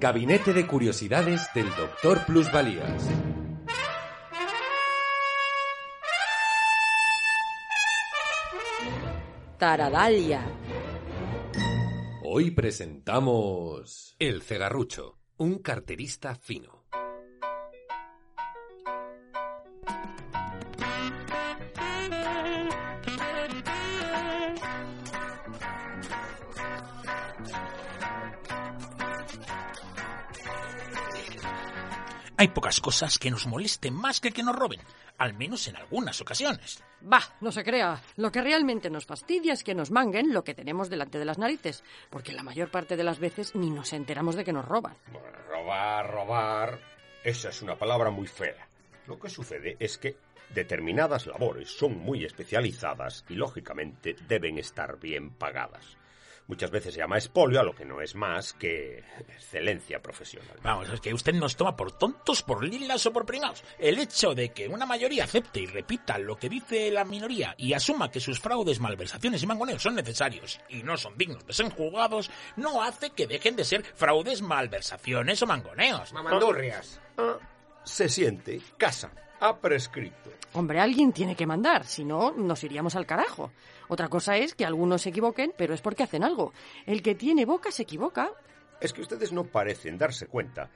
Gabinete de Curiosidades del Doctor Plusvalías. Taradalia. Hoy presentamos El Cegarrucho, un carterista fino. Hay pocas cosas que nos molesten más que que nos roben, al menos en algunas ocasiones. Bah, no se crea. Lo que realmente nos fastidia es que nos manguen lo que tenemos delante de las narices, porque la mayor parte de las veces ni nos enteramos de que nos roban. Bueno, robar, robar. Esa es una palabra muy fea. Lo que sucede es que determinadas labores son muy especializadas y, lógicamente, deben estar bien pagadas. Muchas veces se llama espolio a lo que no es más que excelencia profesional. Vamos, es que usted nos toma por tontos, por lilas o por pringados. El hecho de que una mayoría acepte y repita lo que dice la minoría y asuma que sus fraudes, malversaciones y mangoneos son necesarios y no son dignos de ser juzgados, no hace que dejen de ser fraudes, malversaciones o mangoneos. Mamandurrias. Ah, se siente casa. Ha prescrito. Hombre, alguien tiene que mandar, si no, nos iríamos al carajo. Otra cosa es que algunos se equivoquen, pero es porque hacen algo. El que tiene boca se equivoca. Es que ustedes no parecen darse cuenta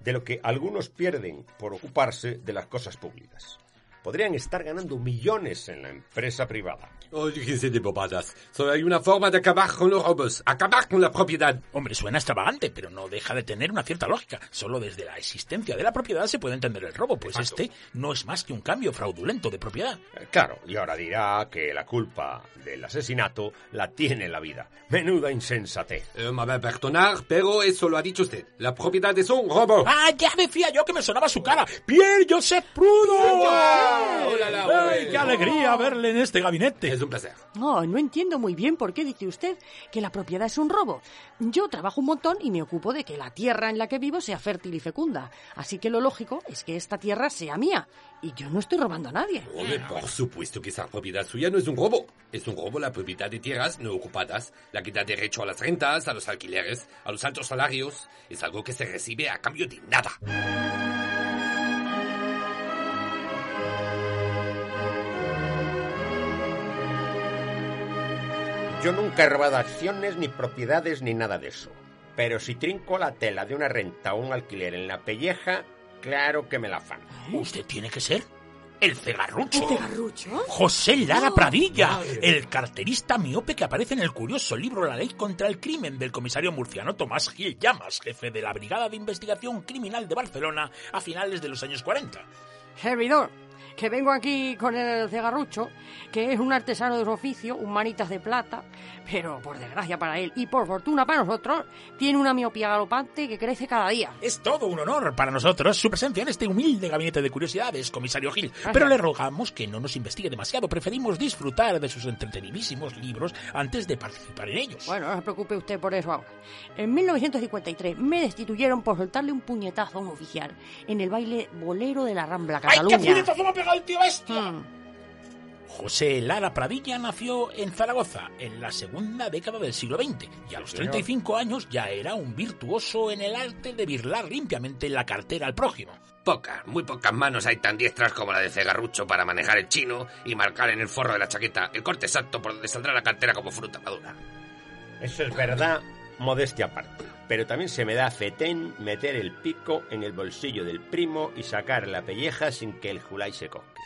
de lo que algunos pierden por ocuparse de las cosas públicas. Podrían estar ganando millones en la empresa privada. Olvídense de bobadas. Solo hay una forma de acabar con los robos. Acabar con la propiedad. Hombre, suena extravagante, pero no deja de tener una cierta lógica. Solo desde la existencia de la propiedad se puede entender el robo, pues Exacto. este no es más que un cambio fraudulento de propiedad. Eh, Claro, y ahora dirá que la culpa del asesinato la tiene la vida. Menuda insensatez. Eh, me va a perdonar, pero eso lo ha dicho usted. La propiedad es un robo. ¡Ah, ya decía yo que me sonaba su cara! ¡Pierre Joseph Prudo! Hola, la ¡Ay, qué alegría verle en este gabinete! Es un placer. No, no entiendo muy bien por qué dice usted que la propiedad es un robo. Yo trabajo un montón y me ocupo de que la tierra en la que vivo sea fértil y fecunda. Así que lo lógico es que esta tierra sea mía. Y yo no estoy robando a nadie. Hombre, por supuesto que esa propiedad suya no es un robo. Es un robo la propiedad de tierras no ocupadas, la que da derecho a las rentas, a los alquileres, a los altos salarios. Es algo que se recibe a cambio de nada. Yo nunca he robado acciones, ni propiedades, ni nada de eso. Pero si trinco la tela de una renta o un alquiler en la pelleja, claro que me la fan. Usted tiene que ser el cegarrucho. ¿Cegarrucho? José Lara Pradilla, el carterista miope que aparece en el curioso libro La ley contra el crimen del comisario murciano Tomás Gil Llamas, jefe de la Brigada de Investigación Criminal de Barcelona a finales de los años 40. Servidor, que vengo aquí con el cegarrucho, que es un artesano de su oficio, un manitas de plata, pero por desgracia para él y por fortuna para nosotros, tiene una miopía galopante que crece cada día. Es todo un honor para nosotros su presencia en este humilde gabinete de curiosidades, comisario Gil. Gracias. Pero le rogamos que no nos investigue demasiado. Preferimos disfrutar de sus entretenidísimos libros antes de participar en ellos. Bueno, no se preocupe usted por eso ahora. En 1953 me destituyeron por soltarle un puñetazo a un oficial en el baile bolero de la Rambla, ¡Ay, qué Cataluña. Me ha pegado el tío este! Hmm. José Lara Pradilla nació en Zaragoza en la segunda década del siglo XX y a los 35 años ya era un virtuoso en el arte de birlar limpiamente la cartera al prójimo. Pocas, muy pocas manos hay tan diestras como la de Cegarrucho para manejar el chino y marcar en el forro de la chaqueta el corte exacto por donde saldrá la cartera como fruta madura. Eso es verdad, modestia aparte. Pero también se me da fetén meter el pico en el bolsillo del primo y sacar la pelleja sin que el julay se coque.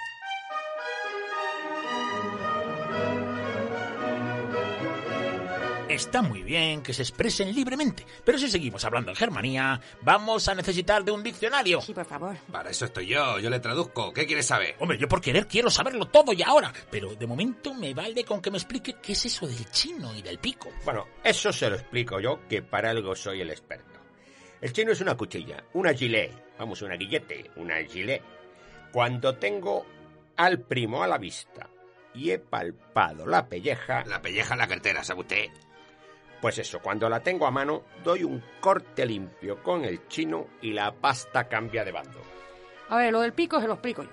Está muy bien que se expresen libremente, pero si seguimos hablando en Germanía, vamos a necesitar de un diccionario. Sí, por favor. Para eso estoy yo, yo le traduzco. ¿Qué quieres saber? Hombre, yo por querer quiero saberlo todo y ahora, pero de momento me vale con que me explique qué es eso del chino y del pico. Bueno, eso se lo explico yo, que para algo soy el experto. El chino es una cuchilla, una gilet, vamos, una guillete, una gilet. Cuando tengo al primo a la vista y he palpado la pelleja, La pelleja en la cartera, ¿sabe usted? Pues eso, cuando la tengo a mano, doy un corte limpio con el chino y la pasta cambia de bando. A ver, lo del pico se lo explico yo.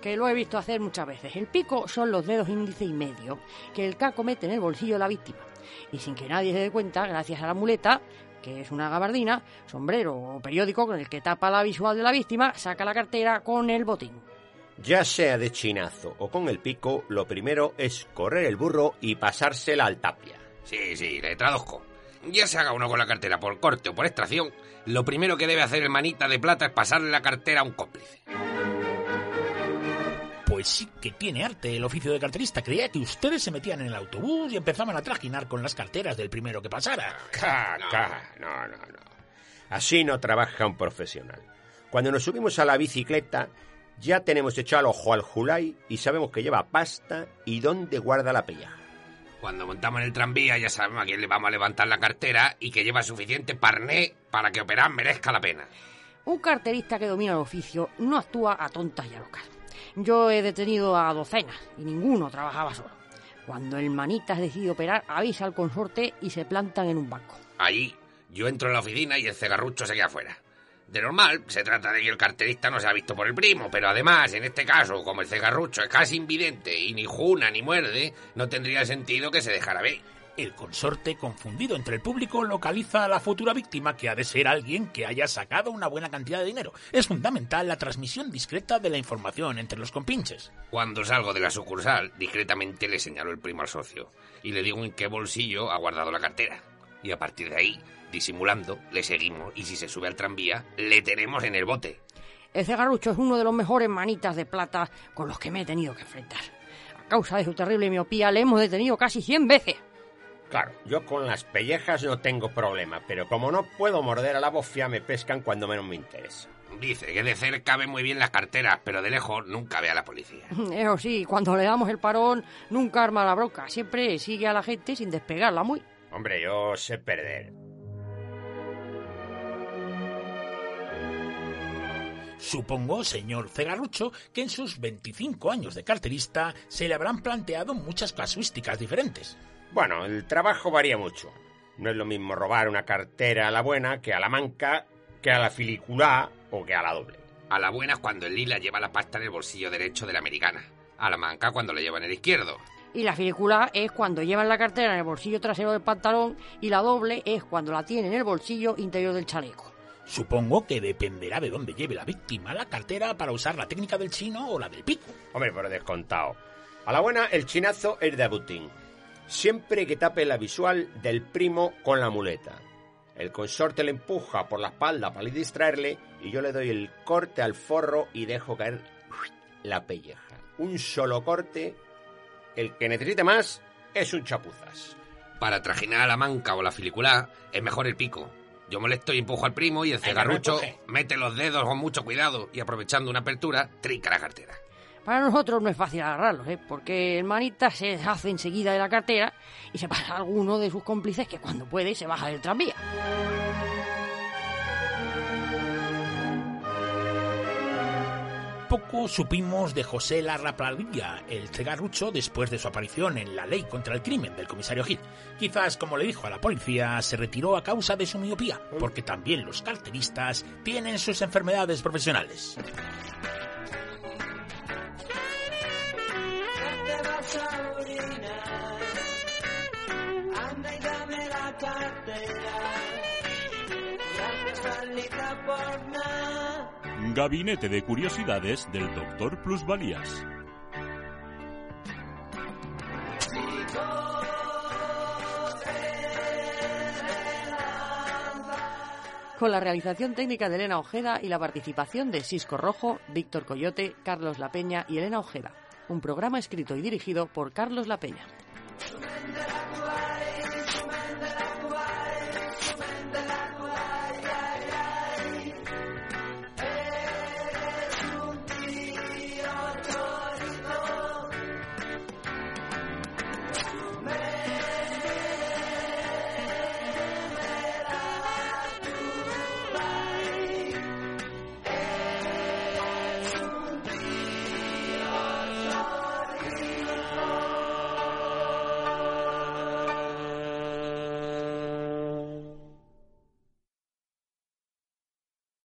que lo he visto hacer muchas veces. El pico son los dedos índice y medio, que el caco mete en el bolsillo de la víctima. Y sin que nadie se dé cuenta, gracias a la muleta, que es una gabardina, sombrero o periódico con el que tapa la visual de la víctima, saca la cartera con el botín. Ya sea de chinazo o con el pico, lo primero es correr el burro y pasársela al tapia. Sí, sí, le traduzco. Ya se haga uno con la cartera por corte o por extracción, lo primero que debe hacer el manita de plata es pasarle la cartera a un cómplice. Pues sí que tiene arte el oficio de carterista. Creía que ustedes se metían en el autobús y empezaban a trajinar con las carteras del primero que pasara. No, no, no. Así no trabaja un profesional. Cuando nos subimos a la bicicleta, ya tenemos echado el ojo al Julai y sabemos que lleva pasta y dónde guarda la pellaja. Cuando montamos en el tranvía ya sabemos a quién le vamos a levantar la cartera y que lleva suficiente parné para que operar merezca la pena. Un carterista que domina el oficio no actúa a tontas y a locas. Yo he detenido a docenas y ninguno trabajaba solo. Cuando el manitas decide operar, avisa al consorte y se plantan en un banco. Ahí yo entro en la oficina y el cegarrucho se queda afuera. De normal, se trata de que el carterista no se ha visto por el primo, pero además, en este caso, como el cegarrucho es casi invidente y ni juna ni muerde, no tendría sentido que se dejara ver. El consorte, confundido entre el público, localiza a la futura víctima, que ha de ser alguien que haya sacado una buena cantidad de dinero. Es fundamental la transmisión discreta de la información entre los compinches. Cuando salgo de la sucursal, discretamente le señalo el primo al socio y le digo en qué bolsillo ha guardado la cartera. Y a partir de ahí, disimulando, le seguimos y si se sube al tranvía, le tenemos en el bote. El cegarrucho es uno de los mejores manitas de plata con los que me he tenido que enfrentar. A causa de su terrible miopía le hemos detenido casi 100 veces. Claro, yo con las pellejas no tengo problema, pero como no puedo morder a la bofia, me pescan cuando menos me interesa. Dice que de cerca ve muy bien las carteras, pero de lejos nunca ve a la policía. Eso sí, cuando le damos el parón, nunca arma la broca. Siempre sigue a la gente sin despegarla muy. Hombre, yo sé perder. Supongo, señor Cegarrucho, que en sus 25 años de carterista se le habrán planteado muchas casuísticas diferentes. Bueno, el trabajo varía mucho. No es lo mismo robar una cartera a la buena que a la manca, que a la filiculá o que a la doble. A la buena es cuando el lila lleva la pasta en el bolsillo derecho de la americana. A la manca cuando la lleva en el izquierdo. Y la filiculá es cuando llevan la cartera en el bolsillo trasero del pantalón y la doble es cuando la tiene en el bolsillo interior del chaleco. Supongo que dependerá de dónde lleve la víctima la cartera para usar la técnica del chino o la del pico. Hombre, pero descontado. A la buena, el chinazo es de abutín. Siempre que tape la visual del primo con la muleta. El consorte le empuja por la espalda para distraerle y yo le doy el corte al forro y dejo caer la pelleja. Un solo corte. El que necesite más es un chapuzas. Para trajinar a la manca o la filiculá es mejor el pico. Yo molesto y empujo al primo y el cegarrucho mete los dedos con mucho cuidado y aprovechando una apertura, trinca la cartera. Para nosotros no es fácil agarrarlos, ¿eh? porque el manita se deshace enseguida de la cartera y se pasa a alguno de sus cómplices que cuando puede se baja del tranvía. Poco supimos de José Larrapladilla, el cegarrucho, después de su aparición en la ley contra el crimen del comisario Gil. Quizás, como le dijo a la policía, se retiró a causa de su miopía, porque también los carteristas tienen sus enfermedades profesionales. Gabinete de Curiosidades del Doctor Plusvalías. Con la realización técnica de Elena Ojeda y la participación de Cisco Rojo, Víctor Coyote, Carlos La Peña y Elena Ojeda. Un programa escrito y dirigido por Carlos La Peña.